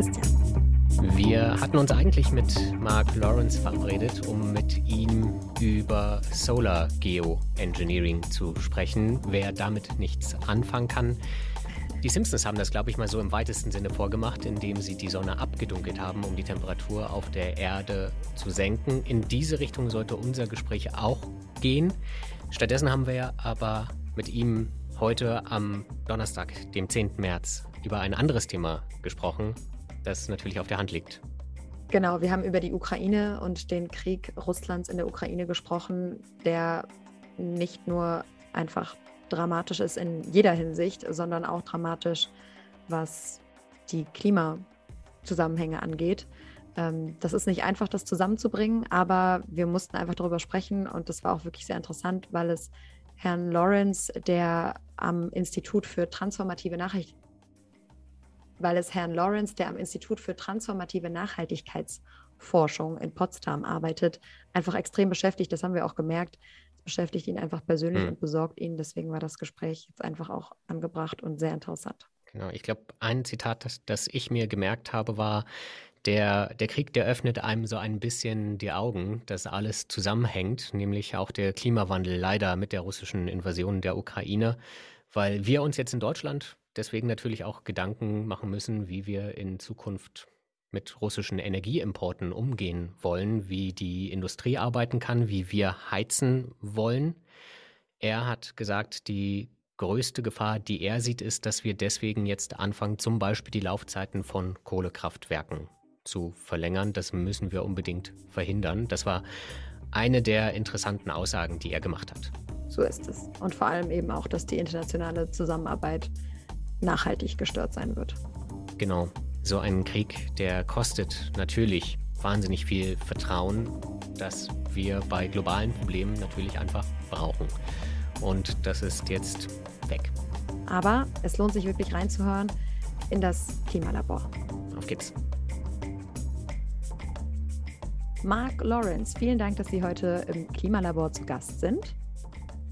Christian. Wir hatten uns eigentlich mit Mark Lawrence verabredet, um mit ihm über Solar Geoengineering zu sprechen. Wer damit nichts anfangen kann, die Simpsons haben das, glaube ich, mal so im weitesten Sinne vorgemacht, indem sie die Sonne abgedunkelt haben, um die Temperatur auf der Erde zu senken. In diese Richtung sollte unser Gespräch auch gehen. Stattdessen haben wir aber mit ihm heute am Donnerstag, dem 10. März, über ein anderes Thema gesprochen, das natürlich auf der Hand liegt. Genau, wir haben über die Ukraine und den Krieg Russlands in der Ukraine gesprochen, der nicht nur einfach dramatisch ist in jeder Hinsicht, sondern auch dramatisch, was die Klimazusammenhänge angeht. Ähm, das ist nicht einfach, das zusammenzubringen, aber wir mussten einfach darüber sprechen und das war auch wirklich sehr interessant, weil es Herrn Lawrence, der am Institut für transformative Nachricht weil es Herrn Lawrence, der am Institut für transformative Nachhaltigkeitsforschung in Potsdam arbeitet, einfach extrem beschäftigt. Das haben wir auch gemerkt beschäftigt ihn einfach persönlich mhm. und besorgt ihn. Deswegen war das Gespräch jetzt einfach auch angebracht und sehr interessant. Genau, ich glaube, ein Zitat, das, das ich mir gemerkt habe, war, der, der Krieg, der öffnet einem so ein bisschen die Augen, dass alles zusammenhängt, nämlich auch der Klimawandel leider mit der russischen Invasion der Ukraine, weil wir uns jetzt in Deutschland deswegen natürlich auch Gedanken machen müssen, wie wir in Zukunft mit russischen Energieimporten umgehen wollen, wie die Industrie arbeiten kann, wie wir heizen wollen. Er hat gesagt, die größte Gefahr, die er sieht, ist, dass wir deswegen jetzt anfangen, zum Beispiel die Laufzeiten von Kohlekraftwerken zu verlängern. Das müssen wir unbedingt verhindern. Das war eine der interessanten Aussagen, die er gemacht hat. So ist es. Und vor allem eben auch, dass die internationale Zusammenarbeit nachhaltig gestört sein wird. Genau. So ein Krieg, der kostet natürlich wahnsinnig viel Vertrauen, das wir bei globalen Problemen natürlich einfach brauchen. Und das ist jetzt weg. Aber es lohnt sich wirklich reinzuhören in das Klimalabor. Auf geht's. Mark Lawrence, vielen Dank, dass Sie heute im Klimalabor zu Gast sind.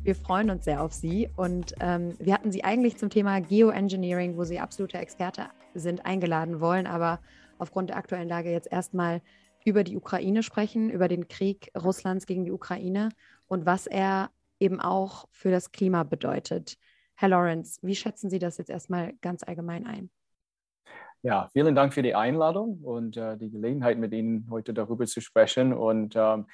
Wir freuen uns sehr auf Sie und ähm, wir hatten Sie eigentlich zum Thema Geoengineering, wo Sie absoluter Experte sind, eingeladen wollen, aber aufgrund der aktuellen Lage jetzt erstmal über die Ukraine sprechen, über den Krieg Russlands gegen die Ukraine und was er eben auch für das Klima bedeutet. Herr Lawrence, wie schätzen Sie das jetzt erstmal ganz allgemein ein? Ja, vielen Dank für die Einladung und äh, die Gelegenheit, mit Ihnen heute darüber zu sprechen. Und ähm,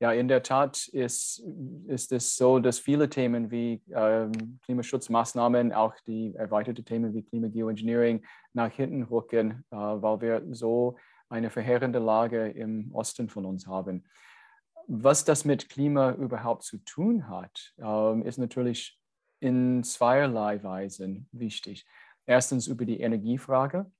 ja, in der Tat ist, ist es so, dass viele Themen wie ähm, Klimaschutzmaßnahmen, auch die erweiterten Themen wie Klimageoengineering nach hinten rücken, äh, weil wir so eine verheerende Lage im Osten von uns haben. Was das mit Klima überhaupt zu tun hat, ähm, ist natürlich in zweierlei Weisen wichtig. Erstens über die Energiefrage.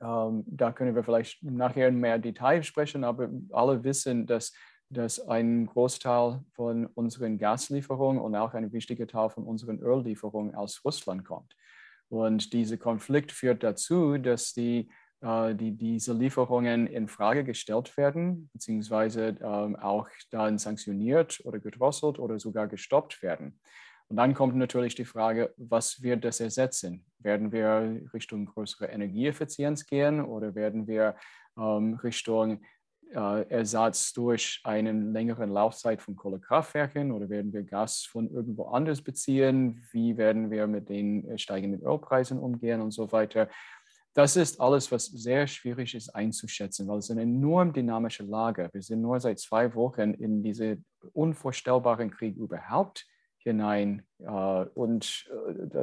Ähm, da können wir vielleicht nachher in mehr Detail sprechen, aber alle wissen, dass dass ein Großteil von unseren Gaslieferungen und auch ein wichtiger Teil von unseren Öllieferungen aus Russland kommt. Und dieser Konflikt führt dazu, dass die, äh, die, diese Lieferungen in Frage gestellt werden, beziehungsweise ähm, auch dann sanktioniert oder gedrosselt oder sogar gestoppt werden. Und dann kommt natürlich die Frage, was wird das ersetzen? Werden wir Richtung größere Energieeffizienz gehen oder werden wir ähm, Richtung äh, Ersatz durch eine längere Laufzeit von Kohlekraftwerken oder werden wir Gas von irgendwo anders beziehen? Wie werden wir mit den äh, steigenden Ölpreisen umgehen und so weiter? Das ist alles, was sehr schwierig ist einzuschätzen, weil es eine enorm dynamische Lage. Wir sind nur seit zwei Wochen in diesen unvorstellbaren Krieg überhaupt hinein. Äh, und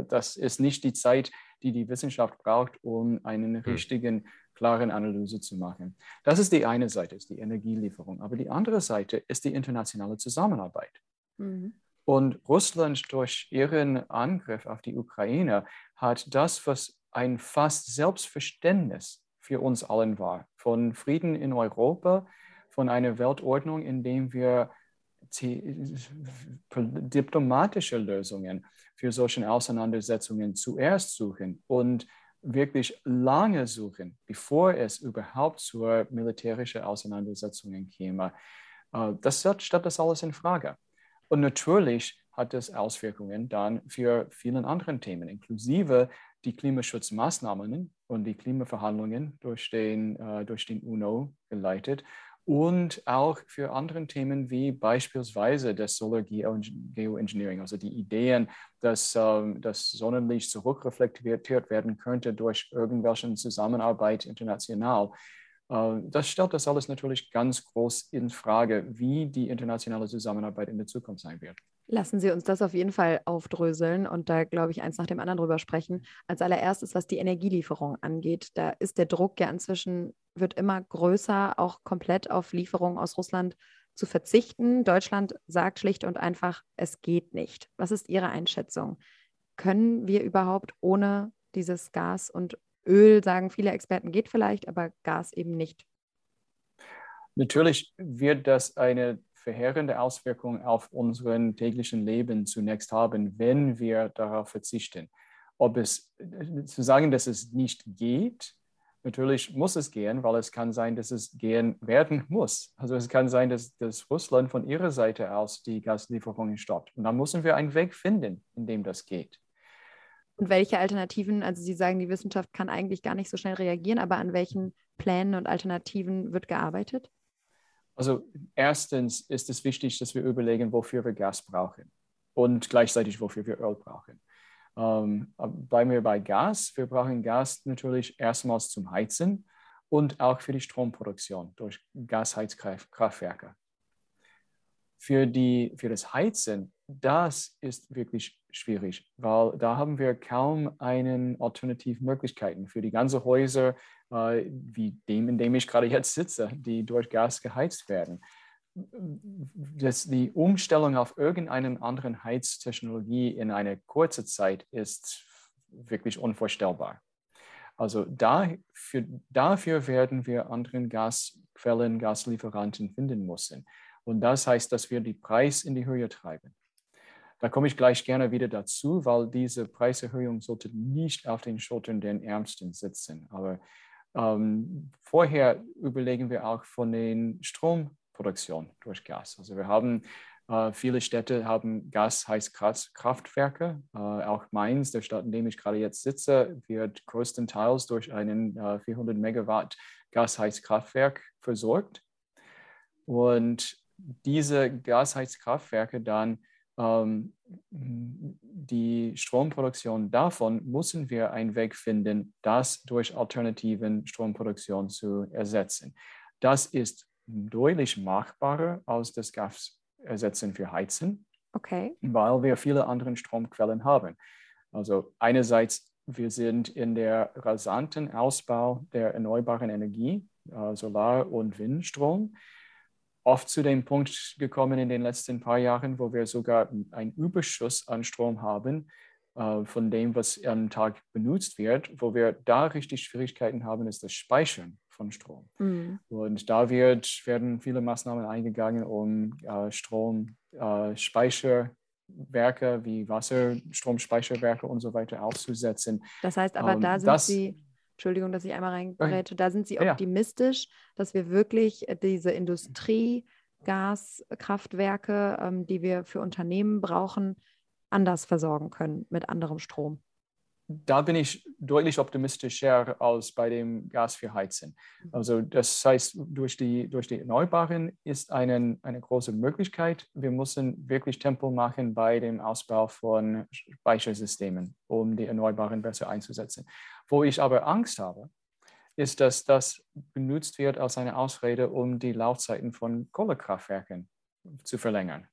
das ist nicht die Zeit, die die Wissenschaft braucht, um einen hm. richtigen klaren Analyse zu machen. Das ist die eine Seite, ist die Energielieferung. Aber die andere Seite ist die internationale Zusammenarbeit. Mhm. Und Russland durch ihren Angriff auf die Ukraine hat das, was ein fast Selbstverständnis für uns allen war, von Frieden in Europa, von einer Weltordnung, in der wir diplomatische Lösungen für solche Auseinandersetzungen zuerst suchen und wirklich lange suchen, bevor es überhaupt zu militärischen Auseinandersetzungen käme. Äh, das stellt das alles in Frage. Und natürlich hat das Auswirkungen dann für viele andere Themen, inklusive die Klimaschutzmaßnahmen, und die Klimaverhandlungen durch den, äh, durch den UNO geleitet und auch für andere Themen wie beispielsweise das Solar Geoengineering, also die Ideen, dass ähm, das Sonnenlicht zurückreflektiert werden könnte durch irgendwelche Zusammenarbeit international. Äh, das stellt das alles natürlich ganz groß in Frage, wie die internationale Zusammenarbeit in der Zukunft sein wird. Lassen Sie uns das auf jeden Fall aufdröseln und da, glaube ich, eins nach dem anderen drüber sprechen. Als allererstes, was die Energielieferung angeht, da ist der Druck ja inzwischen, wird immer größer, auch komplett auf Lieferungen aus Russland zu verzichten. Deutschland sagt schlicht und einfach, es geht nicht. Was ist Ihre Einschätzung? Können wir überhaupt ohne dieses Gas und Öl, sagen viele Experten, geht vielleicht, aber Gas eben nicht? Natürlich wird das eine verheerende Auswirkungen auf unseren täglichen Leben zunächst haben, wenn wir darauf verzichten. Ob es zu sagen, dass es nicht geht, natürlich muss es gehen, weil es kann sein, dass es gehen werden muss. Also es kann sein, dass, dass Russland von ihrer Seite aus die Gaslieferungen stoppt. Und dann müssen wir einen Weg finden, in dem das geht. Und welche Alternativen, also Sie sagen, die Wissenschaft kann eigentlich gar nicht so schnell reagieren, aber an welchen Plänen und Alternativen wird gearbeitet? Also erstens ist es wichtig, dass wir überlegen, wofür wir Gas brauchen und gleichzeitig, wofür wir Öl brauchen. Ähm, bleiben wir bei Gas. Wir brauchen Gas natürlich erstmals zum Heizen und auch für die Stromproduktion durch Gasheizkraftwerke. Für, die, für das Heizen, das ist wirklich schwierig, weil da haben wir kaum eine Alternativmöglichkeiten für die ganzen Häuser, äh, wie dem, in dem ich gerade jetzt sitze, die durch Gas geheizt werden. Das, die Umstellung auf irgendeine andere Heiztechnologie in einer kurzen Zeit ist wirklich unvorstellbar. Also dafür, dafür werden wir anderen Gasquellen, Gaslieferanten finden müssen. Und das heißt, dass wir die Preis in die Höhe treiben. Da komme ich gleich gerne wieder dazu, weil diese Preiserhöhung sollte nicht auf den Schultern der Ärmsten sitzen. Aber ähm, vorher überlegen wir auch von den Stromproduktion durch Gas. Also wir haben äh, viele Städte haben Gasheizkraftwerke. Äh, auch Mainz, der Stadt, in dem ich gerade jetzt sitze, wird größtenteils durch einen äh, 400 Megawatt Gasheizkraftwerk versorgt. Und diese Gasheizkraftwerke dann ähm, die Stromproduktion davon müssen wir einen Weg finden, das durch alternativen Stromproduktion zu ersetzen. Das ist deutlich machbarer als das Gas ersetzen für Heizen, okay. weil wir viele andere Stromquellen haben. Also einerseits, wir sind in der rasanten Ausbau der erneuerbaren Energie, äh, Solar- und Windstrom oft zu dem Punkt gekommen in den letzten paar Jahren, wo wir sogar einen Überschuss an Strom haben äh, von dem, was am Tag benutzt wird. Wo wir da richtig Schwierigkeiten haben, ist das Speichern von Strom. Mhm. Und da wird, werden viele Maßnahmen eingegangen, um äh, Stromspeicherwerke äh, wie Wasserstromspeicherwerke und so weiter auszusetzen. Das heißt aber, ähm, da sind das, Sie Entschuldigung, dass ich einmal reingrätsche, da sind Sie optimistisch, ja. dass wir wirklich äh, diese Industriegaskraftwerke, ähm, die wir für Unternehmen brauchen, anders versorgen können mit anderem Strom. Da bin ich deutlich optimistischer als bei dem Gas für Heizen. Mhm. Also das heißt, durch die, durch die Erneuerbaren ist eine, eine große Möglichkeit. Wir müssen wirklich Tempo machen bei dem Ausbau von Speichersystemen, um die Erneuerbaren besser einzusetzen. Wo ich aber Angst habe, ist, dass das benutzt wird als eine Ausrede, um die Laufzeiten von Kohlekraftwerken zu verlängern.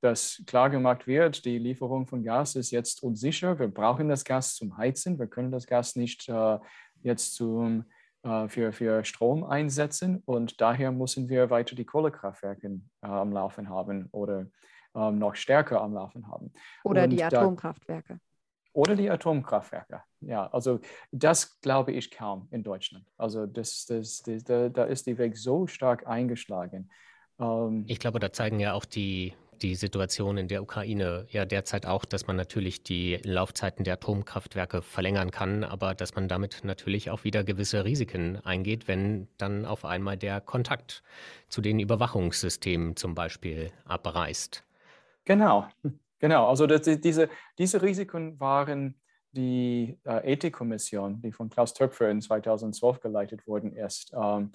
Dass klargemacht wird, die Lieferung von Gas ist jetzt unsicher, wir brauchen das Gas zum Heizen, wir können das Gas nicht äh, jetzt zum, äh, für, für Strom einsetzen und daher müssen wir weiter die Kohlekraftwerke äh, am Laufen haben oder ähm, noch stärker am Laufen haben. Oder und die Atomkraftwerke. Da, oder die Atomkraftwerke. Ja, also das glaube ich kaum in Deutschland. Also das, das, das, da, da ist die Weg so stark eingeschlagen. Ähm, ich glaube, da zeigen ja auch die, die Situation in der Ukraine ja derzeit auch, dass man natürlich die Laufzeiten der Atomkraftwerke verlängern kann, aber dass man damit natürlich auch wieder gewisse Risiken eingeht, wenn dann auf einmal der Kontakt zu den Überwachungssystemen zum Beispiel abreißt. Genau, Genau, also das, diese, diese Risiken waren die äh, Ethikkommission, die von Klaus Töpfer in 2012 geleitet worden ist, ähm,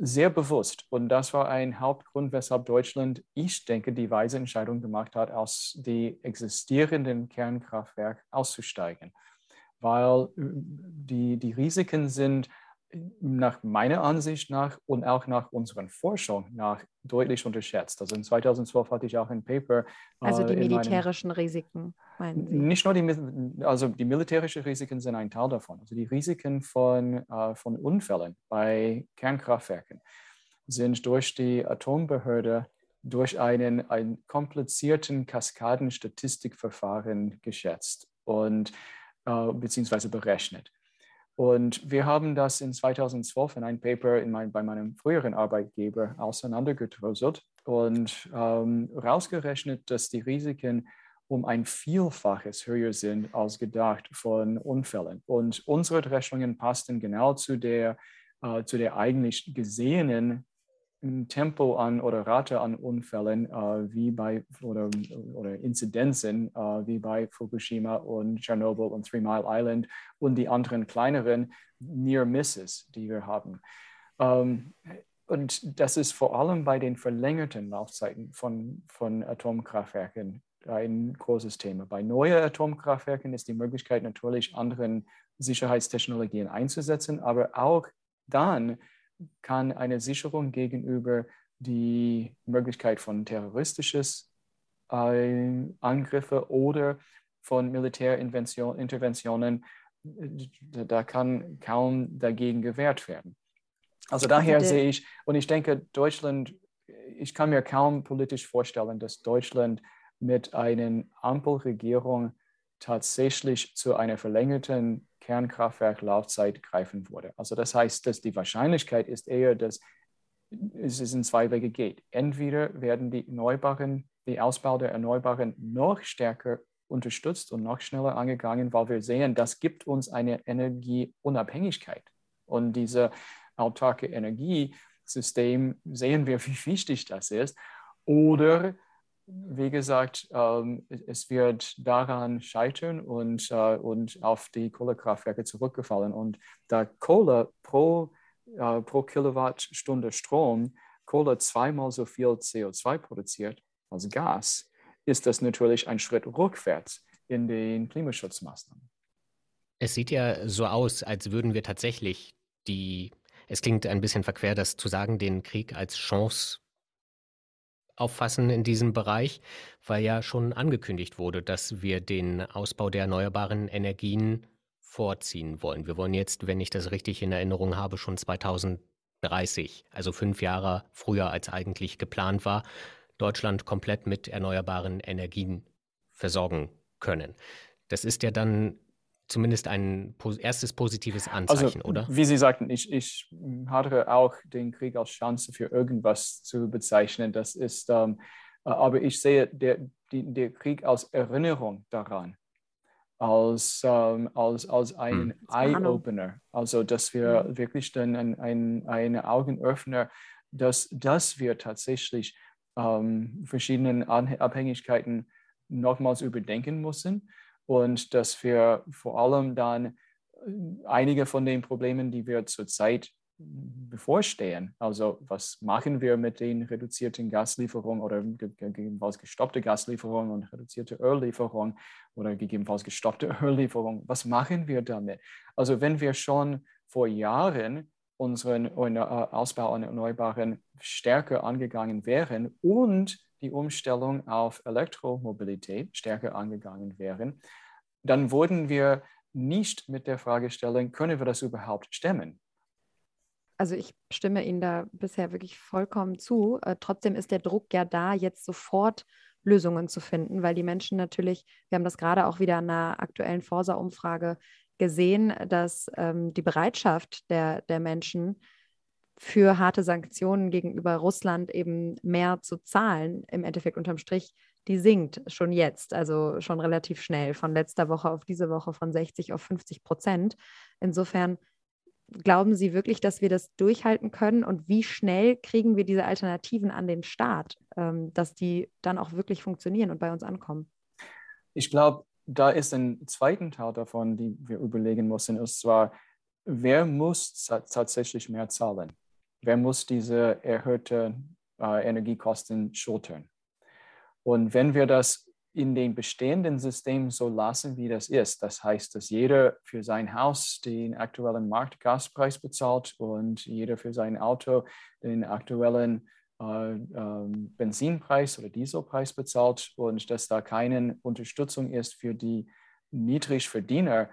sehr bewusst. Und das war ein Hauptgrund, weshalb Deutschland, ich denke, die weise Entscheidung gemacht hat, aus dem existierenden Kernkraftwerk auszusteigen. Weil äh, die, die Risiken sind nach meiner Ansicht nach und auch nach unseren Forschung nach deutlich unterschätzt. Also in 2012 hatte ich auch ein Paper. Also die äh, militärischen meinem, Risiken, meinen Sie? Nicht nur die, also die militärischen Risiken sind ein Teil davon. Also die Risiken von, äh, von Unfällen bei Kernkraftwerken sind durch die Atombehörde durch einen, einen komplizierten Kaskadenstatistikverfahren geschätzt und äh, beziehungsweise berechnet. Und wir haben das in 2012 in einem Paper in mein, bei meinem früheren Arbeitgeber auseinandergedröselt und ähm, rausgerechnet, dass die Risiken um ein Vielfaches höher sind als gedacht von Unfällen. Und unsere Rechnungen passten genau zu der, äh, zu der eigentlich gesehenen Tempo an oder Rate an Unfällen äh, wie bei oder, oder Inzidenzen äh, wie bei Fukushima und Tschernobyl und Three Mile Island und die anderen kleineren Near Misses, die wir haben. Ähm, und das ist vor allem bei den verlängerten Laufzeiten von, von Atomkraftwerken ein großes Thema. Bei neuen Atomkraftwerken ist die Möglichkeit natürlich, anderen Sicherheitstechnologien einzusetzen, aber auch dann kann eine Sicherung gegenüber die Möglichkeit von terroristisches äh, Angriffe oder von Militärinterventionen, da kann kaum dagegen gewehrt werden. Also daher also sehe ich, und ich denke, Deutschland, ich kann mir kaum politisch vorstellen, dass Deutschland mit einer Ampelregierung tatsächlich zu einer verlängerten Kernkraftwerklaufzeit greifen würde. Also das heißt, dass die Wahrscheinlichkeit ist eher, dass es in zwei Wege geht. Entweder werden die Erneuerbaren, die Ausbau der Erneuerbaren noch stärker unterstützt und noch schneller angegangen, weil wir sehen, das gibt uns eine Energieunabhängigkeit. Und dieses autarke Energiesystem sehen wir, wie wichtig das ist. Oder wie gesagt, ähm, es wird daran scheitern und, äh, und auf die Kohlekraftwerke zurückgefallen. Und da Kohle pro, äh, pro Kilowattstunde Strom Kohle zweimal so viel CO2 produziert als Gas, ist das natürlich ein Schritt rückwärts in den Klimaschutzmaßnahmen. Es sieht ja so aus, als würden wir tatsächlich die, es klingt ein bisschen verquer, das zu sagen, den Krieg als Chance auffassen in diesem Bereich, weil ja schon angekündigt wurde, dass wir den Ausbau der erneuerbaren Energien vorziehen wollen. Wir wollen jetzt, wenn ich das richtig in Erinnerung habe, schon 2030, also fünf Jahre früher als eigentlich geplant war, Deutschland komplett mit erneuerbaren Energien versorgen können. Das ist ja dann zumindest ein erstes positives also, Anzeichen, also, oder? Wie Sie sagten, ich, ich hatte auch den Krieg als Chance für irgendwas zu bezeichnen. Das ist, ähm, äh, aber ich sehe der, die, der Krieg als Erinnerung daran, als, ähm, als, als ein hm. Eye-Opener. Also, dass wir hm. wirklich dann ein, ein, eine Augenöffner, dass, dass wir tatsächlich ähm, verschiedene Abhängigkeiten nochmals überdenken müssen und dass wir vor allem dann äh, einige von den Problemen, die wir zurzeit bevorstehen. Also was machen wir mit den reduzierten Gaslieferungen oder gegebenenfalls gestoppte Gaslieferungen und reduzierte Öllieferungen oder gegebenenfalls gestoppte Öllieferungen? Was machen wir damit? Also wenn wir schon vor Jahren unseren äh, Ausbau an Erneuerbaren stärker angegangen wären und die Umstellung auf Elektromobilität stärker angegangen wären, dann würden wir nicht mit der Frage stellen, können wir das überhaupt stemmen? Also ich stimme Ihnen da bisher wirklich vollkommen zu. Äh, trotzdem ist der Druck ja da, jetzt sofort Lösungen zu finden, weil die Menschen natürlich, wir haben das gerade auch wieder in einer aktuellen Forsa-Umfrage gesehen, dass ähm, die Bereitschaft der, der Menschen für harte Sanktionen gegenüber Russland eben mehr zu zahlen, im Endeffekt unterm Strich, die sinkt schon jetzt, also schon relativ schnell, von letzter Woche auf diese Woche von 60 auf 50 Prozent. Insofern glauben Sie wirklich, dass wir das durchhalten können und wie schnell kriegen wir diese Alternativen an den Start, ähm, dass die dann auch wirklich funktionieren und bei uns ankommen? Ich glaube, da ist ein zweiter Teil davon, die wir überlegen müssen, und zwar, wer muss tatsächlich mehr zahlen? Wer muss diese erhöhten äh, Energiekosten schultern? Und wenn wir das in dem bestehenden System so lassen, wie das ist, das heißt, dass jeder für sein Haus den aktuellen Marktgaspreis bezahlt und jeder für sein Auto den aktuellen äh, äh, Benzinpreis oder Dieselpreis bezahlt und dass da keine Unterstützung ist für die Niedrigverdiener,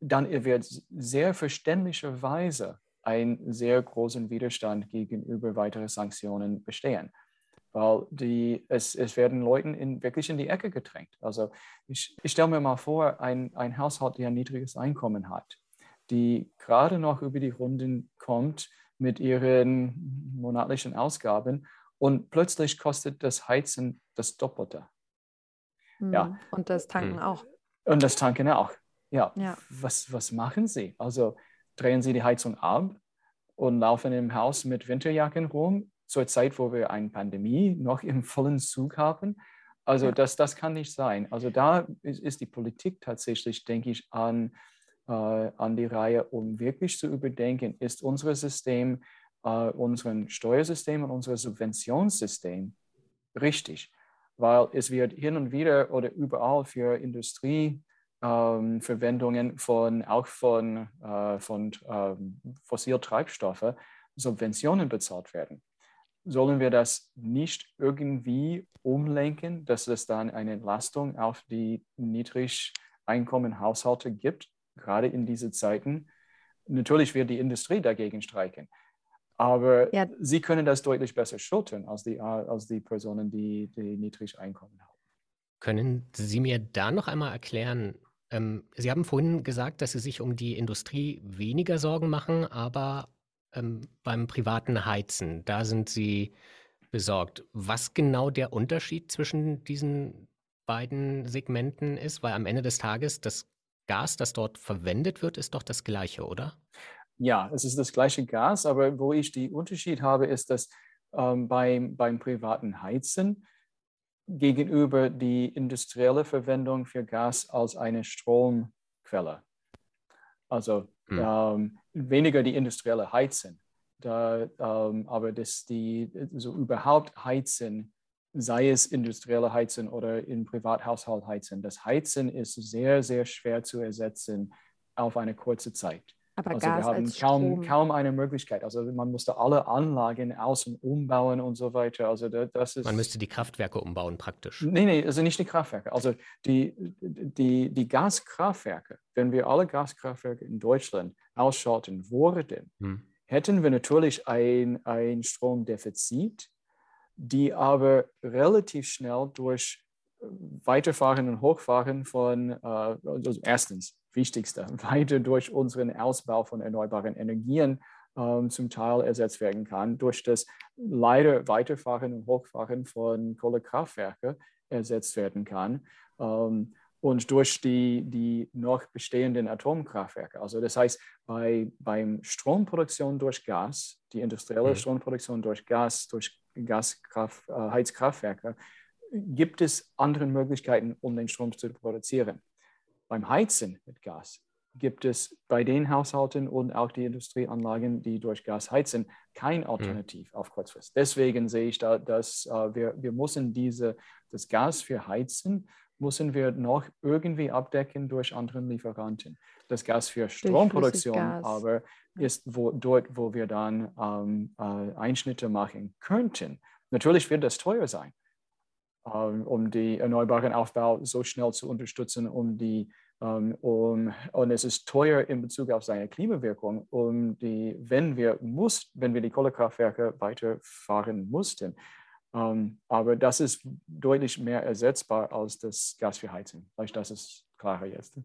dann wird sehr verständlicherweise einen sehr großen Widerstand gegenüber weiteren Sanktionen bestehen. Weil die, es, es werden Leuten in, wirklich in die Ecke gedrängt. Also ich, ich stelle mir mal vor, ein, ein Haushalt, der ein niedriges Einkommen hat, die gerade noch über die Runden kommt mit ihren monatlichen Ausgaben und plötzlich kostet das Heizen das Doppelte. Mhm. Ja. Und das Tanken mhm. auch. Und das Tanken auch. Ja. ja. Was, was machen Sie? Also drehen Sie die Heizung ab und laufen im Haus mit Winterjacken rum, zur Zeit, wo wir eine Pandemie noch im vollen Zug haben. Also ja. das, das kann nicht sein. Also da ist, ist die Politik tatsächlich, denke ich, an, äh, an die Reihe, um wirklich zu überdenken, ist unser System, äh, unser Steuersystem und unser Subventionssystem richtig? Weil es wird hin und wieder oder überall für Industrie ähm, Verwendungen von auch von, äh, von ähm, Fossiltreibstoffen Subventionen bezahlt werden. Sollen wir das nicht irgendwie umlenken, dass es dann eine Entlastung auf die Niedrigeinkommenhaushalte gibt, gerade in diesen Zeiten? Natürlich wird die Industrie dagegen streiken, aber ja. sie können das deutlich besser schultern als die, als die Personen, die, die Niedrigeinkommen haben. Können Sie mir da noch einmal erklären, ähm, Sie haben vorhin gesagt, dass Sie sich um die Industrie weniger Sorgen machen, aber ähm, beim privaten Heizen, da sind Sie besorgt. Was genau der Unterschied zwischen diesen beiden Segmenten ist? Weil am Ende des Tages das Gas, das dort verwendet wird, ist doch das gleiche, oder? Ja, es ist das gleiche Gas, aber wo ich den Unterschied habe, ist, dass ähm, beim, beim privaten Heizen gegenüber die industrielle Verwendung für Gas als eine Stromquelle. Also hm. ähm, weniger die industrielle Heizen, da, ähm, aber dass die so überhaupt Heizen, sei es industrielle Heizen oder in Privathaushalt Heizen, das Heizen ist sehr, sehr schwer zu ersetzen auf eine kurze Zeit. Aber also Gas wir haben kaum, kaum eine Möglichkeit. Also man musste alle Anlagen außen umbauen und so weiter. Also das ist. Man müsste die Kraftwerke umbauen praktisch. Nee, nee, also nicht die Kraftwerke. Also die, die, die Gaskraftwerke, wenn wir alle Gaskraftwerke in Deutschland ausschalten würden, hm. hätten wir natürlich ein, ein Stromdefizit, die aber relativ schnell durch Weiterfahren und Hochfahren von, äh, also erstens, wichtigste, weiter durch unseren Ausbau von erneuerbaren Energien ähm, zum Teil ersetzt werden kann, durch das leider Weiterfahren und Hochfahren von Kohlekraftwerken ersetzt werden kann ähm, und durch die, die noch bestehenden Atomkraftwerke. Also das heißt, bei beim Stromproduktion durch Gas, die industrielle mhm. Stromproduktion durch Gas, durch Gaskraft, äh, Heizkraftwerke, gibt es andere Möglichkeiten, um den Strom zu produzieren. Beim Heizen mit Gas gibt es bei den Haushalten und auch die Industrieanlagen, die durch Gas heizen, kein mhm. Alternativ mhm. auf Kurzfrist. Deswegen sehe ich da, dass äh, wir, wir müssen diese, das Gas für Heizen müssen wir noch irgendwie abdecken durch andere Lieferanten. Das Gas für Stromproduktion Gas. aber ist wo, dort, wo wir dann ähm, äh, Einschnitte machen könnten. Natürlich wird das teuer sein. Ähm, um den erneuerbaren Aufbau so schnell zu unterstützen, um die ähm, um, und es ist teuer in Bezug auf seine Klimawirkung, um die, wenn wir muss, wenn wir die Kohlekraftwerke weiterfahren mussten. Um, ähm, aber das ist deutlich mehr ersetzbar als das Gas für Heizung. Vielleicht das ist klarer jetzt.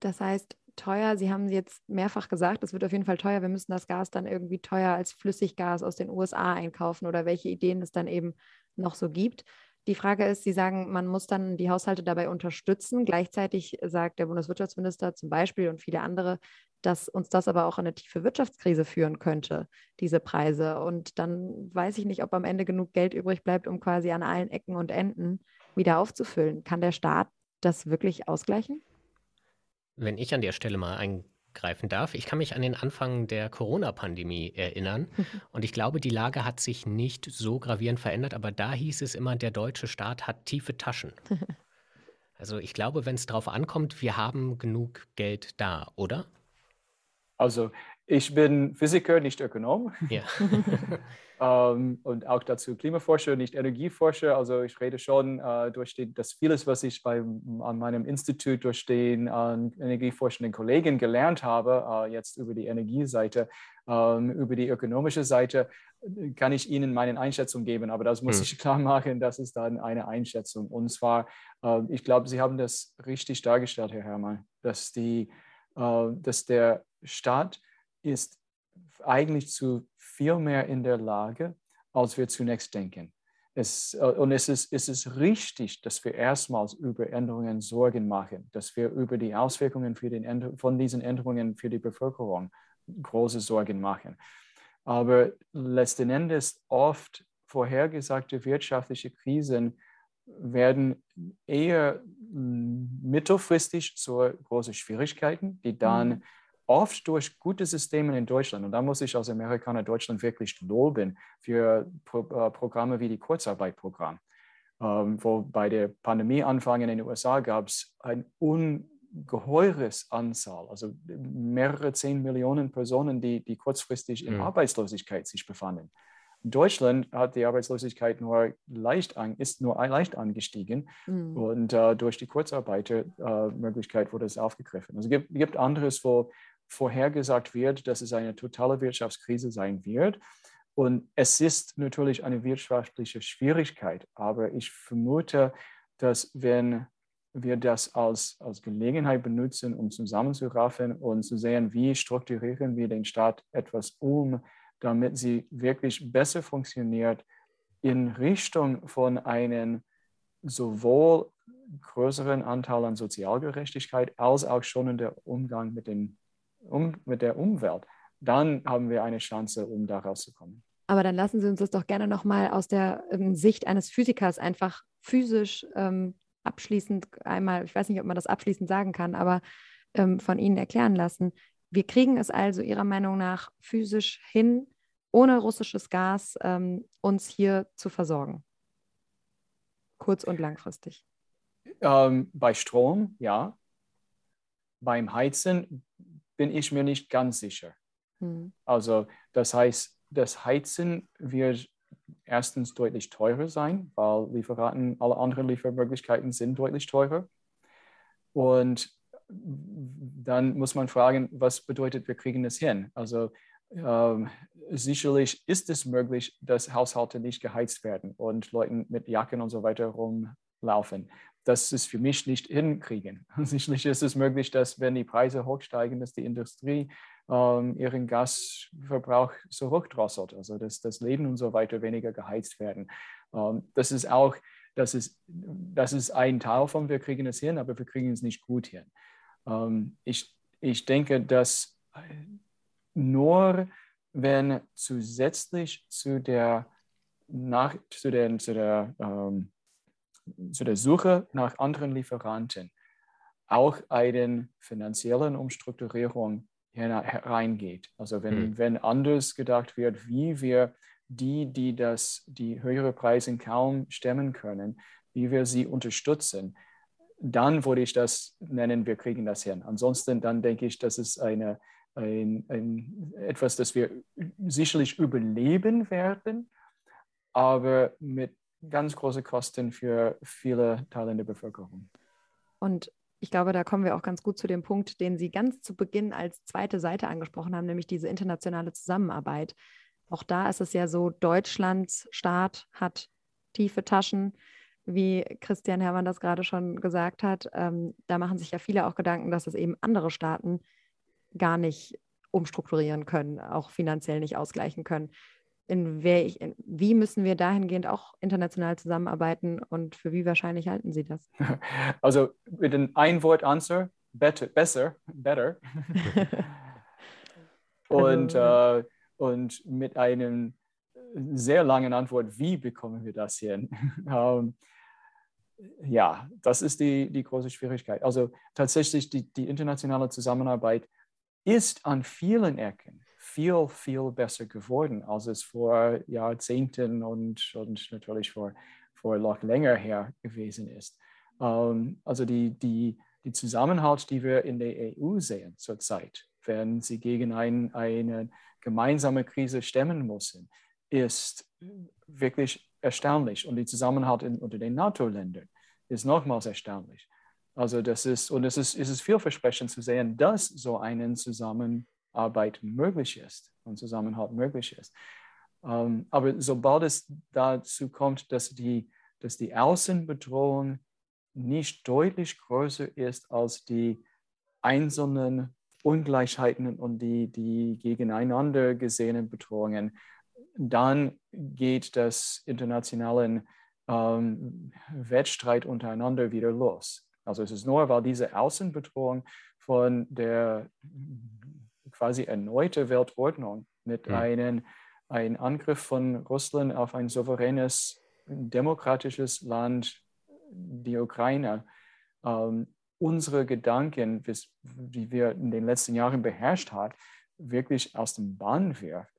Das heißt, teuer, Sie haben jetzt mehrfach gesagt, es wird auf jeden Fall teuer. Wir müssen das Gas dann irgendwie teuer als Flüssiggas aus den USA einkaufen oder welche Ideen es dann eben noch so gibt. Die Frage ist, Sie sagen, man muss dann die Haushalte dabei unterstützen. Gleichzeitig sagt der Bundeswirtschaftsminister zum Beispiel und viele andere, dass uns das aber auch in eine tiefe Wirtschaftskrise führen könnte, diese Preise. Und dann weiß ich nicht, ob am Ende genug Geld übrig bleibt, um quasi an allen Ecken und Enden wieder aufzufüllen. Kann der Staat das wirklich ausgleichen? Wenn ich an der Stelle mal eingreifen darf, ich kann mich an den Anfang der Corona-Pandemie erinnern und ich glaube, die Lage hat sich nicht so gravierend verändert, aber da hieß es immer, der deutsche Staat hat tiefe Taschen. Also ich glaube, wenn es darauf ankommt, wir haben genug Geld da, oder? Also ich bin Physiker, nicht Ökonom. Ja. ähm, und auch dazu Klimaforscher, nicht Energieforscher. Also ich rede schon äh, durch die, das vieles, was ich bei, an meinem Institut durch den äh, energieforschenden Kollegen gelernt habe, äh, jetzt über die Energieseite, ähm, über die ökonomische Seite, kann ich Ihnen meine Einschätzung geben. Aber das muss hm. ich klar machen, das ist dann eine Einschätzung. Und zwar, äh, ich glaube, Sie haben das richtig dargestellt, Herr Herrmann, dass, die, äh, dass der Staat ist eigentlich zu viel mehr in der Lage, als wir zunächst denken. Es, äh, und es ist, es ist richtig, dass wir erstmals über Änderungen Sorgen machen, dass wir über die Auswirkungen für den, von diesen Änderungen für die Bevölkerung große Sorgen machen. Aber letzten Endes oft vorhergesagte wirtschaftliche Krisen werden eher mittelfristig zu großen Schwierigkeiten, die dann mhm oft durch gute Systeme in Deutschland, und da muss ich als Amerikaner Deutschland wirklich loben für Pro, äh, Programme wie die Kurzarbeitprogramm, ähm, wo bei der Pandemieanfang in den USA gab es ein ungeheures Anzahl, also mehrere zehn Millionen Personen, die, die kurzfristig in mhm. Arbeitslosigkeit sich befanden. In Deutschland hat die Arbeitslosigkeit nur leicht an, ist nur leicht angestiegen mhm. und äh, durch die Kurzarbeitermöglichkeit äh, wurde es aufgegriffen. Also es gibt, gibt anderes, wo vorhergesagt wird, dass es eine totale Wirtschaftskrise sein wird. Und es ist natürlich eine wirtschaftliche Schwierigkeit, aber ich vermute, dass wenn wir das als, als Gelegenheit benutzen, um zusammenzuraffen und zu sehen, wie strukturieren wir den Staat etwas um, damit sie wirklich besser funktioniert in Richtung von einem sowohl größeren Anteil an Sozialgerechtigkeit als auch schon in der Umgang mit den um, mit der Umwelt, dann haben wir eine Chance, um da rauszukommen. Aber dann lassen Sie uns das doch gerne nochmal aus der ähm, Sicht eines Physikers einfach physisch ähm, abschließend einmal, ich weiß nicht, ob man das abschließend sagen kann, aber ähm, von Ihnen erklären lassen. Wir kriegen es also Ihrer Meinung nach physisch hin, ohne russisches Gas ähm, uns hier zu versorgen. Kurz- und langfristig. Ähm, bei Strom, ja. Beim Heizen bin ich mir nicht ganz sicher. Mhm. Also das heißt, das Heizen wird erstens deutlich teurer sein, weil Lieferanten, alle anderen Liefermöglichkeiten sind deutlich teurer. Und dann muss man fragen, was bedeutet, wir kriegen es hin? Also ähm, sicherlich ist es möglich, dass Haushalte nicht geheizt werden und Leuten mit Jacken und so weiter rumlaufen dass es für mich nicht hinkriegen. Sicherlich ist es möglich, dass wenn die Preise hochsteigen, dass die Industrie ähm, ihren Gasverbrauch so hochdrosselt, also dass das Leben und so weiter weniger geheizt werden. Ähm, das ist auch, das ist, das ist ein Teil von, wir kriegen es hin, aber wir kriegen es nicht gut hin. Ähm, ich, ich denke, dass nur wenn zusätzlich zu der, nach, zu der, zu der ähm, zu der Suche nach anderen Lieferanten auch eine finanzielle Umstrukturierung hereingeht. Also wenn, mhm. wenn anders gedacht wird, wie wir die, die das, die höhere Preise kaum stemmen können, wie wir sie unterstützen, dann würde ich das nennen, wir kriegen das hin. Ansonsten dann denke ich, das ist eine, ein, ein, etwas, das wir sicherlich überleben werden, aber mit ganz große Kosten für viele Teile der Bevölkerung. Und ich glaube, da kommen wir auch ganz gut zu dem Punkt, den Sie ganz zu Beginn als zweite Seite angesprochen haben, nämlich diese internationale Zusammenarbeit. Auch da ist es ja so, Deutschlands Staat hat tiefe Taschen, wie Christian Herrmann das gerade schon gesagt hat. Ähm, da machen sich ja viele auch Gedanken, dass es eben andere Staaten gar nicht umstrukturieren können, auch finanziell nicht ausgleichen können in, ich, in wie müssen wir dahingehend auch international zusammenarbeiten und für wie wahrscheinlich halten Sie das? Also mit einem Ein-Wort-Answer, better, besser, better. und, also, äh, und mit einem sehr langen Antwort, wie bekommen wir das hin? ähm, ja, das ist die, die große Schwierigkeit. Also tatsächlich die, die internationale Zusammenarbeit ist an vielen Ecken viel, viel besser geworden, als es vor Jahrzehnten und, und natürlich vor, vor noch länger her gewesen ist. Ähm, also die, die, die Zusammenhalt, die wir in der EU sehen zurzeit, wenn sie gegen ein, eine gemeinsame Krise stemmen müssen, ist wirklich erstaunlich. Und die Zusammenhalt in, unter den NATO-Ländern ist nochmals erstaunlich. Also das ist, und es ist, es ist vielversprechend zu sehen, dass so eine Zusammenarbeit möglich ist und Zusammenhalt möglich ist. Ähm, aber sobald es dazu kommt, dass die, dass die Außenbedrohung nicht deutlich größer ist als die einzelnen Ungleichheiten und die, die gegeneinander gesehenen Bedrohungen, dann geht das internationale ähm, Wettstreit untereinander wieder los. Also es ist nur, weil diese Außenbedrohung von der quasi erneuten Weltordnung mit ja. einem, einem Angriff von Russland auf ein souveränes, demokratisches Land, die Ukraine, ähm, unsere Gedanken, die wir in den letzten Jahren beherrscht haben, wirklich aus dem Bahn wirft.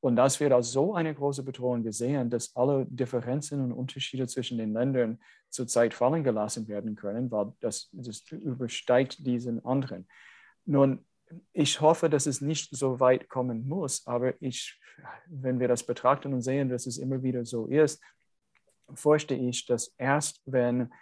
Und das wird als so eine große Bedrohung gesehen, dass alle Differenzen und Unterschiede zwischen den Ländern zurzeit fallen gelassen werden können, weil das, das übersteigt diesen anderen. Nun, ich hoffe, dass es nicht so weit kommen muss, aber ich, wenn wir das betrachten und sehen, dass es immer wieder so ist, fürchte ich, dass erst wenn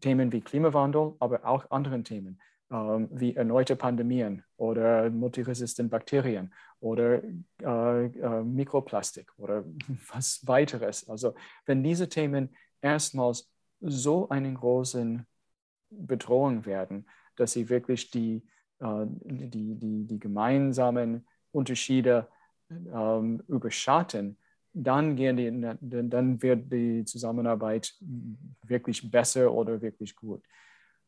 Themen wie Klimawandel, aber auch anderen Themen ähm, wie erneute Pandemien oder multiresistente Bakterien oder äh, äh, Mikroplastik oder was weiteres. Also wenn diese Themen erstmals so einen großen Bedrohung werden, dass sie wirklich die, die, die, die gemeinsamen Unterschiede ähm, überschatten, dann, gehen die, dann wird die Zusammenarbeit wirklich besser oder wirklich gut.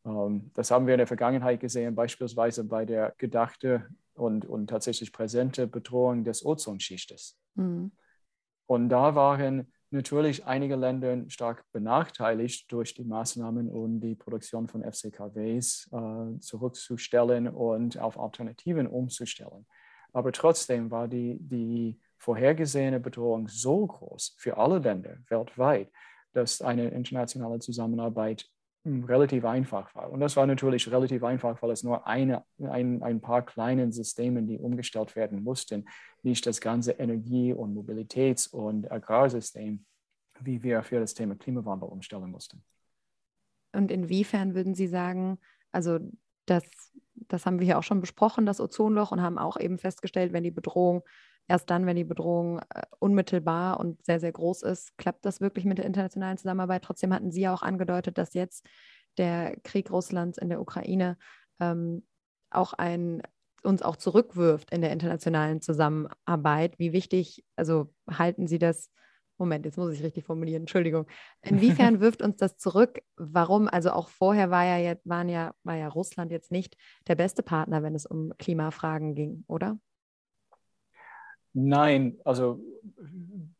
Ähm, das haben wir in der Vergangenheit gesehen, beispielsweise bei der gedachte und, und tatsächlich präsente Bedrohung des Ozonschichtes. Mhm. Und da waren natürlich einige Länder stark benachteiligt durch die Maßnahmen und die Produktion von FCKWs äh, zurückzustellen und auf Alternativen umzustellen. Aber trotzdem war die, die vorhergesehene Bedrohung so groß für alle Länder weltweit, dass eine internationale Zusammenarbeit relativ einfach war. Und das war natürlich relativ einfach, weil es nur eine, ein, ein paar kleinen Systeme, die umgestellt werden mussten, nicht das ganze Energie- und Mobilitäts- und Agrarsystem, wie wir für das Thema Klimawandel umstellen mussten. Und inwiefern würden Sie sagen, also das, das haben wir hier auch schon besprochen, das Ozonloch, und haben auch eben festgestellt, wenn die Bedrohung erst dann, wenn die Bedrohung äh, unmittelbar und sehr, sehr groß ist, klappt das wirklich mit der internationalen Zusammenarbeit. Trotzdem hatten Sie ja auch angedeutet, dass jetzt der Krieg Russlands in der Ukraine ähm, auch ein, uns auch zurückwirft in der internationalen Zusammenarbeit. Wie wichtig, also halten Sie das, Moment, jetzt muss ich richtig formulieren, Entschuldigung. Inwiefern wirft uns das zurück? Warum? Also auch vorher war ja jetzt, waren ja, war ja Russland jetzt nicht der beste Partner, wenn es um Klimafragen ging, oder? Nein, also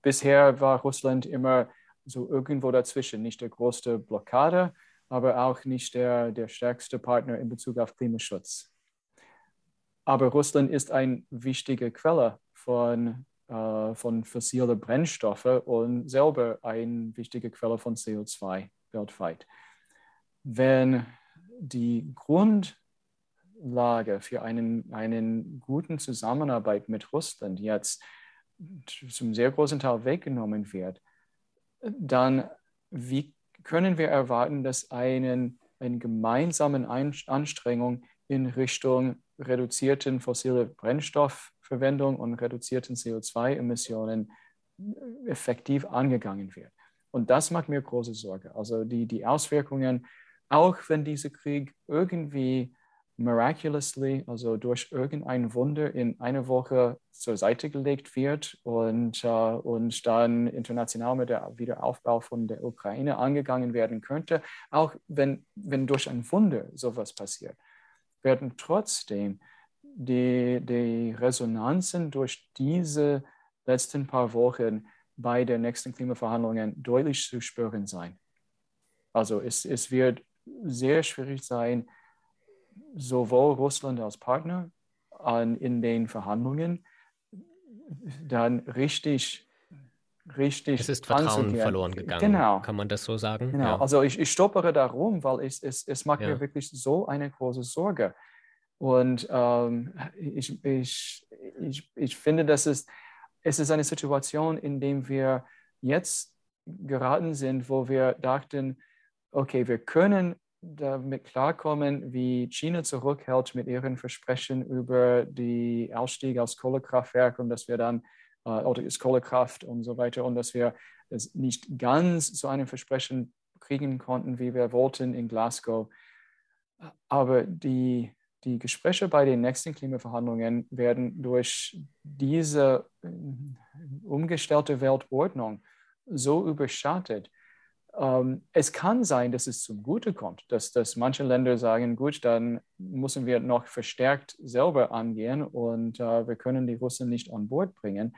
bisher war Russland immer so irgendwo dazwischen, nicht der größte Blockade, aber auch nicht der, der stärkste Partner in Bezug auf Klimaschutz. Aber Russland ist eine wichtige Quelle von, äh, von fossilen Brennstoffen und selber eine wichtige Quelle von CO2 weltweit. Wenn die Grund Lage für einen, einen guten Zusammenarbeit mit Russland jetzt zum sehr großen Teil weggenommen wird, dann wie können wir erwarten, dass einen, eine gemeinsame Anstrengung in Richtung reduzierten fossile Brennstoffverwendung und reduzierten CO2-Emissionen effektiv angegangen wird. Und das macht mir große Sorge. Also die, die Auswirkungen, auch wenn dieser Krieg irgendwie miraculously, also durch irgendein Wunder in einer Woche zur Seite gelegt wird und, äh, und dann international mit dem Wiederaufbau von der Ukraine angegangen werden könnte, auch wenn, wenn durch ein Wunder sowas passiert, werden trotzdem die, die Resonanzen durch diese letzten paar Wochen bei den nächsten Klimaverhandlungen deutlich zu spüren sein. Also es, es wird sehr schwierig sein, sowohl Russland als Partner an, in den Verhandlungen dann richtig richtig. Es ist Vertrauen verloren gegangen. Genau. Kann man das so sagen? Genau. Ja. Also ich, ich stoppere darum, weil es, es, es macht ja. mir wirklich so eine große Sorge. Und ähm, ich, ich, ich, ich finde, dass es, es ist eine Situation, in der wir jetzt geraten sind, wo wir dachten, okay, wir können damit klarkommen, wie China zurückhält mit ihren Versprechen über die Ausstieg aus Kohlekraftwerk und dass wir dann äh, oder ist Kohlekraft und so weiter und dass wir es nicht ganz so ein Versprechen kriegen konnten, wie wir wollten in Glasgow. Aber die, die Gespräche bei den nächsten Klimaverhandlungen werden durch diese äh, umgestellte Weltordnung so überschattet, es kann sein, dass es zum Gute kommt, dass, dass manche Länder sagen, gut, dann müssen wir noch verstärkt selber angehen und äh, wir können die Russen nicht an Bord bringen.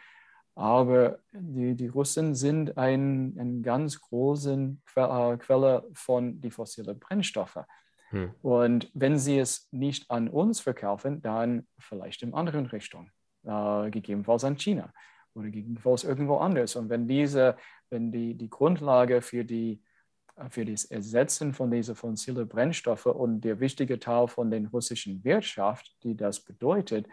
Aber die, die Russen sind eine ein ganz große que äh, Quelle von die fossilen Brennstoffe. Hm. Und wenn sie es nicht an uns verkaufen, dann vielleicht in anderen Richtung, äh, gegebenenfalls an China oder gegebenenfalls irgendwo anders. Und wenn diese, wenn die, die Grundlage für, die, für das Ersetzen von diesen fossilen Brennstoffen und der wichtige Teil von der russischen Wirtschaft, die das bedeutet,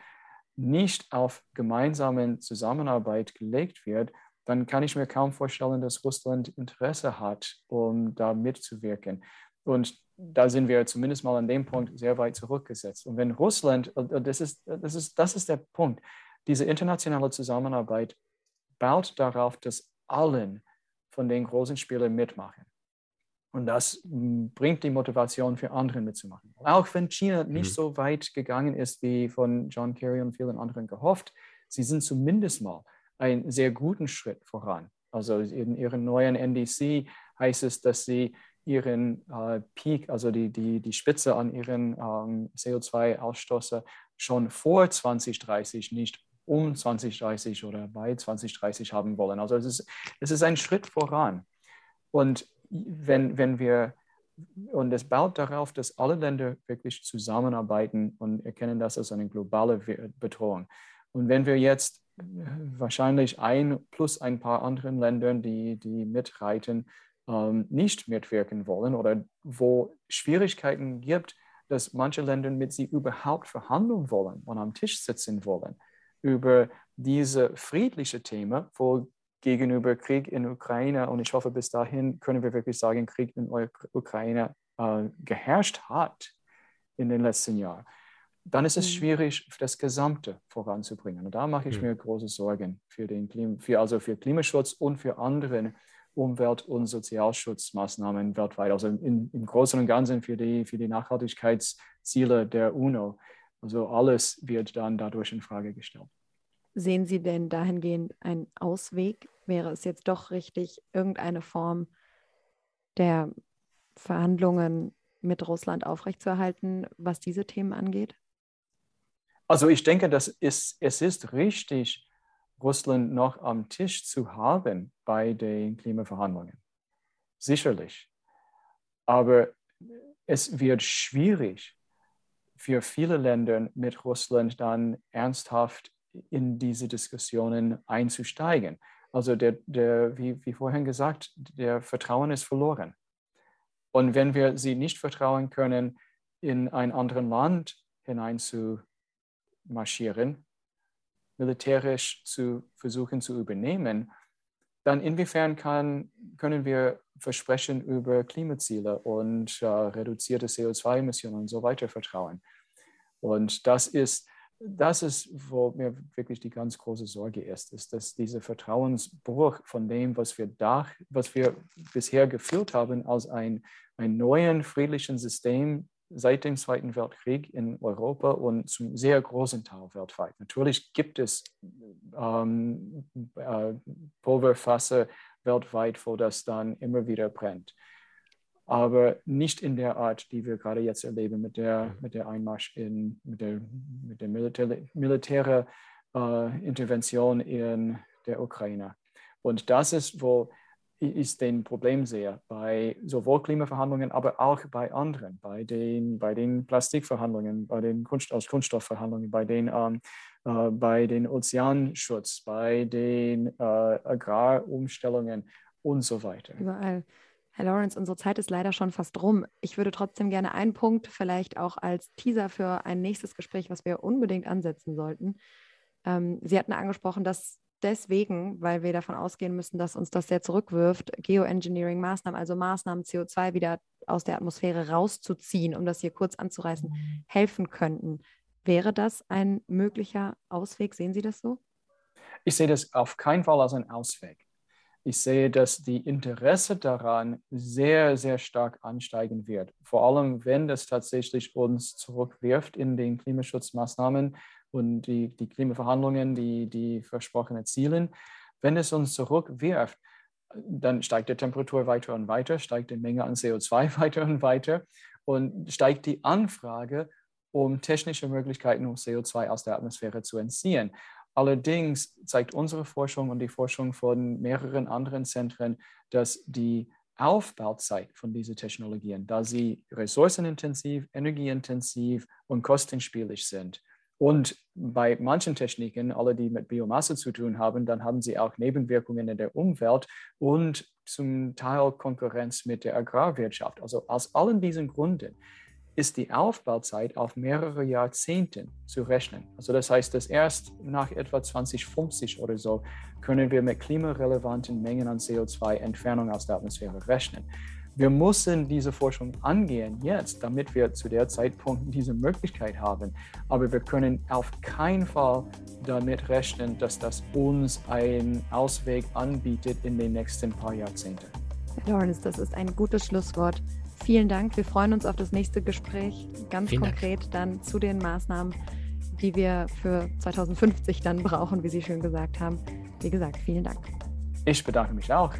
nicht auf gemeinsame Zusammenarbeit gelegt wird, dann kann ich mir kaum vorstellen, dass Russland Interesse hat, um da mitzuwirken. Und da sind wir zumindest mal an dem Punkt sehr weit zurückgesetzt. Und wenn Russland, das ist, das ist, das ist der Punkt, diese internationale Zusammenarbeit baut darauf, dass allen von den großen Spielern mitmachen. Und das bringt die Motivation für andere mitzumachen. Auch wenn China nicht mhm. so weit gegangen ist, wie von John Kerry und vielen anderen gehofft, sie sind zumindest mal einen sehr guten Schritt voran. Also in ihrem neuen NDC heißt es, dass sie ihren äh, Peak, also die, die, die Spitze an ihren ähm, CO2-Ausstoße schon vor 2030 nicht um 2030 oder bei 2030 haben wollen. Also es ist, es ist ein Schritt voran. Und wenn, wenn wir, und es baut darauf, dass alle Länder wirklich zusammenarbeiten und erkennen das als eine globale Bedrohung. Und wenn wir jetzt wahrscheinlich ein plus ein paar anderen Ländern, die, die mitreiten, ähm, nicht mitwirken wollen oder wo Schwierigkeiten gibt, dass manche Länder mit sie überhaupt verhandeln wollen und am Tisch sitzen wollen, über diese friedliche Thema, wo gegenüber Krieg in Ukraine, und ich hoffe, bis dahin können wir wirklich sagen, Krieg in Ukraine äh, geherrscht hat in den letzten Jahren, dann ist es mhm. schwierig, das Gesamte voranzubringen. Und da mache ich mhm. mir große Sorgen für, den Klima, für, also für Klimaschutz und für andere Umwelt- und Sozialschutzmaßnahmen weltweit, also in, im Großen und Ganzen für die, für die Nachhaltigkeitsziele der UNO. Also alles wird dann dadurch in Frage gestellt. Sehen Sie denn dahingehend einen Ausweg? Wäre es jetzt doch richtig, irgendeine Form der Verhandlungen mit Russland aufrechtzuerhalten, was diese Themen angeht? Also ich denke, dass es, es ist richtig, Russland noch am Tisch zu haben bei den Klimaverhandlungen. Sicherlich. Aber es wird schwierig, für viele Länder mit Russland dann ernsthaft in diese Diskussionen einzusteigen. Also der, der, wie, wie vorhin gesagt, der Vertrauen ist verloren. Und wenn wir sie nicht vertrauen können, in ein anderes Land hinein zu marschieren, militärisch zu versuchen zu übernehmen, dann inwiefern kann, können wir Versprechen über Klimaziele und äh, reduzierte CO2-Emissionen und so weiter vertrauen. Und das ist, das ist, wo mir wirklich die ganz große Sorge ist, ist, dass dieser Vertrauensbruch von dem, was wir, da, was wir bisher geführt haben, als ein, ein neuen friedlichen System seit dem Zweiten Weltkrieg in Europa und zum sehr großen Teil weltweit. Natürlich gibt es ähm, äh, Pulverfasse weltweit, wo das dann immer wieder brennt. Aber nicht in der Art, die wir gerade jetzt erleben mit der, mit der Einmarsch in, mit der, mit der Militär, militären äh, Intervention in der Ukraine. Und das ist, wo ich den Problem sehe bei sowohl Klimaverhandlungen, aber auch bei anderen, bei den, bei den Plastikverhandlungen, bei den Kunst, aus Kunststoffverhandlungen, bei den, ähm, äh, bei den Ozeanschutz, bei den äh, Agrarumstellungen und so weiter. Überall. Herr Lawrence, unsere Zeit ist leider schon fast rum. Ich würde trotzdem gerne einen Punkt vielleicht auch als Teaser für ein nächstes Gespräch, was wir unbedingt ansetzen sollten. Ähm, Sie hatten angesprochen, dass deswegen, weil wir davon ausgehen müssen, dass uns das sehr zurückwirft, Geoengineering-Maßnahmen, also Maßnahmen, CO2 wieder aus der Atmosphäre rauszuziehen, um das hier kurz anzureißen, mhm. helfen könnten. Wäre das ein möglicher Ausweg? Sehen Sie das so? Ich sehe das auf keinen Fall als einen Ausweg. Ich sehe, dass die Interesse daran sehr, sehr stark ansteigen wird. Vor allem, wenn das tatsächlich uns zurückwirft in den Klimaschutzmaßnahmen, und die, die Klimaverhandlungen, die, die versprochenen Ziele. Wenn es uns zurückwirft, dann steigt die Temperatur weiter und weiter, steigt die Menge an CO2 weiter und weiter und steigt die Anfrage, um technische Möglichkeiten, um CO2 aus der Atmosphäre zu entziehen. Allerdings zeigt unsere Forschung und die Forschung von mehreren anderen Zentren, dass die Aufbauzeit von diesen Technologien, da sie ressourcenintensiv, energieintensiv und kostenspielig sind, und bei manchen Techniken, alle die mit Biomasse zu tun haben, dann haben sie auch Nebenwirkungen in der Umwelt und zum Teil Konkurrenz mit der Agrarwirtschaft. Also aus allen diesen Gründen ist die Aufbauzeit auf mehrere Jahrzehnte zu rechnen. Also das heißt, dass erst nach etwa 2050 oder so können wir mit klimarelevanten Mengen an CO2-Entfernung aus der Atmosphäre rechnen wir müssen diese Forschung angehen jetzt, damit wir zu der Zeitpunkt diese Möglichkeit haben. Aber wir können auf keinen Fall damit rechnen, dass das uns einen Ausweg anbietet in den nächsten paar Jahrzehnten. Herr Lawrence, das ist ein gutes Schlusswort. Vielen Dank. Wir freuen uns auf das nächste Gespräch, ganz Vielen konkret Dank. dann zu den Maßnahmen, die wir für 2050 dann brauchen, wie Sie schön gesagt haben. Wie gesagt, vielen Dank. Ich bedanke mich auch.